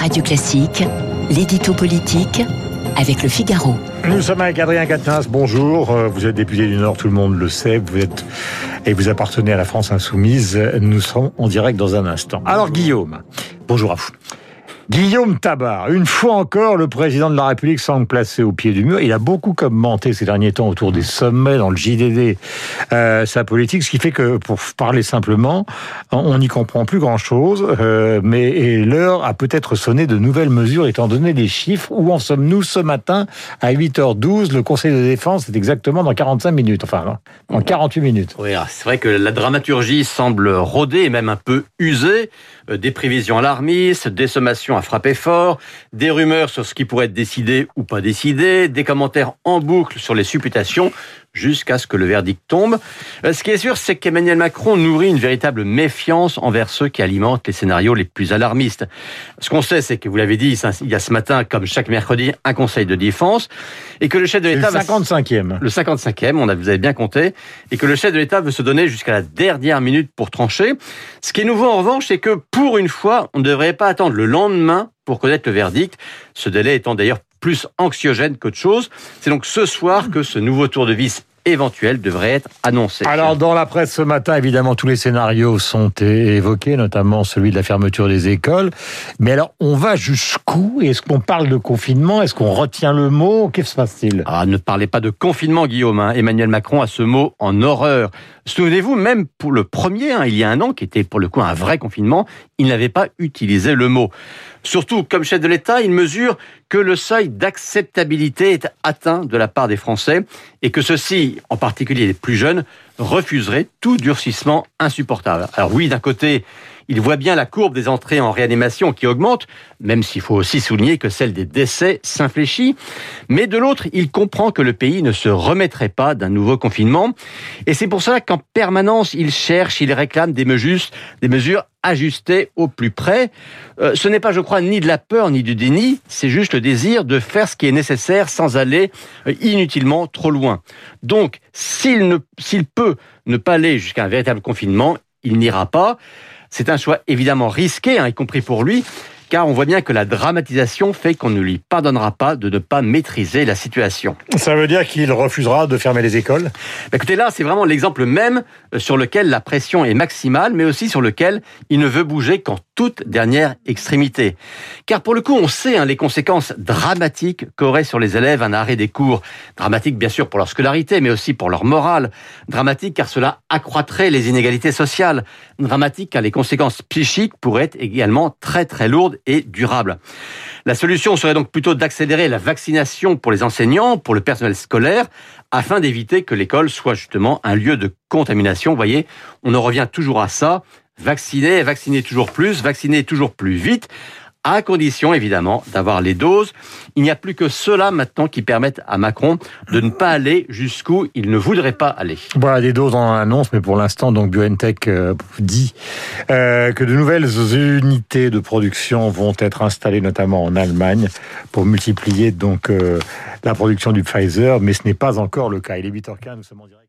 Radio Classique, l'édito politique avec le Figaro. Nous sommes avec Adrien Quatennens, bonjour. Euh, Vous êtes député du Nord, tout le monde le sait. Vous êtes et vous appartenez à la France Insoumise. Nous serons en direct dans un instant. Alors Guillaume, bonjour à vous. Guillaume Tabar, une fois encore, le président de la République semble placé au pied du mur. Il a beaucoup commenté ces derniers temps autour des sommets dans le JDD euh, sa politique, ce qui fait que, pour parler simplement, on n'y comprend plus grand-chose. Euh, mais l'heure a peut-être sonné de nouvelles mesures étant donné les chiffres. Où en sommes-nous ce matin à 8h12 Le Conseil de défense est exactement dans 45 minutes, enfin en 48 minutes. Oui, c'est vrai que la dramaturgie semble rodée même un peu usée. Euh, des prévisions alarmistes, des sommations frapper fort, des rumeurs sur ce qui pourrait être décidé ou pas décidé, des commentaires en boucle sur les supputations jusqu'à ce que le verdict tombe. Euh, ce qui est sûr, c'est qu'Emmanuel Macron nourrit une véritable méfiance envers ceux qui alimentent les scénarios les plus alarmistes. Ce qu'on sait, c'est que vous l'avez dit, il y a ce matin, comme chaque mercredi, un conseil de défense, et que le chef de l'État... Le 55e. Le 55e, on a, vous avez bien compté, et que le chef de l'État veut se donner jusqu'à la dernière minute pour trancher. Ce qui est nouveau en revanche, c'est que pour une fois, on ne devrait pas attendre le lendemain pour connaître le verdict, ce délai étant d'ailleurs plus anxiogène qu'autre chose. C'est donc ce soir que ce nouveau tour de vis éventuel devrait être annoncé. Alors dans la presse ce matin, évidemment, tous les scénarios sont évoqués, notamment celui de la fermeture des écoles. Mais alors, on va jusqu'où? Est-ce qu'on parle de confinement? Est-ce qu'on retient le mot? Qu'est-ce qui se passe-t-il? Ah, Ne parlez pas de confinement, Guillaume. Hein. Emmanuel Macron a ce mot en horreur. Souvenez-vous, même pour le premier, hein, il y a un an, qui était pour le coup un vrai confinement, il n'avait pas utilisé le mot. Surtout, comme chef de l'État, il mesure que le seuil d'acceptabilité est atteint de la part des Français et que ceux-ci, en particulier les plus jeunes, refuseraient tout durcissement insupportable. Alors oui, d'un côté, il voit bien la courbe des entrées en réanimation qui augmente, même s'il faut aussi souligner que celle des décès s'infléchit. Mais de l'autre, il comprend que le pays ne se remettrait pas d'un nouveau confinement. Et c'est pour cela qu'en permanence, il cherche, il réclame des mesures, des mesures ajustées au plus près. Euh, ce n'est pas, je crois, ni de la peur ni du déni, c'est juste le désir de faire ce qui est nécessaire sans aller euh, inutilement trop loin. Donc, s'il s'il peut ne pas aller jusqu'à un véritable confinement, il n'ira pas. C'est un choix évidemment risqué, hein, y compris pour lui, car on voit bien que la dramatisation fait qu'on ne lui pardonnera pas de ne pas maîtriser la situation. Ça veut dire qu'il refusera de fermer les écoles? Bah, Écoutez, là, c'est vraiment l'exemple même euh, sur lequel la pression est maximale, mais aussi sur lequel il ne veut bouger qu'en toute dernière extrémité. Car pour le coup, on sait hein, les conséquences dramatiques qu'aurait sur les élèves un arrêt des cours. Dramatique, bien sûr, pour leur scolarité, mais aussi pour leur morale. Dramatique, car cela accroîtrait les inégalités sociales. Dramatique, car les conséquences psychiques pourraient être également très très lourdes et durable. La solution serait donc plutôt d'accélérer la vaccination pour les enseignants, pour le personnel scolaire, afin d'éviter que l'école soit justement un lieu de contamination. Vous voyez, on en revient toujours à ça. Vacciner, vacciner toujours plus, vacciner toujours plus vite à condition évidemment d'avoir les doses. Il n'y a plus que cela maintenant qui permettent à Macron de ne pas aller jusqu'où il ne voudrait pas aller. Voilà des doses en annonce, mais pour l'instant, donc BioNTech euh, dit euh, que de nouvelles unités de production vont être installées notamment en Allemagne pour multiplier donc euh, la production du Pfizer, mais ce n'est pas encore le cas. Il est 8h15, nous sommes en direct.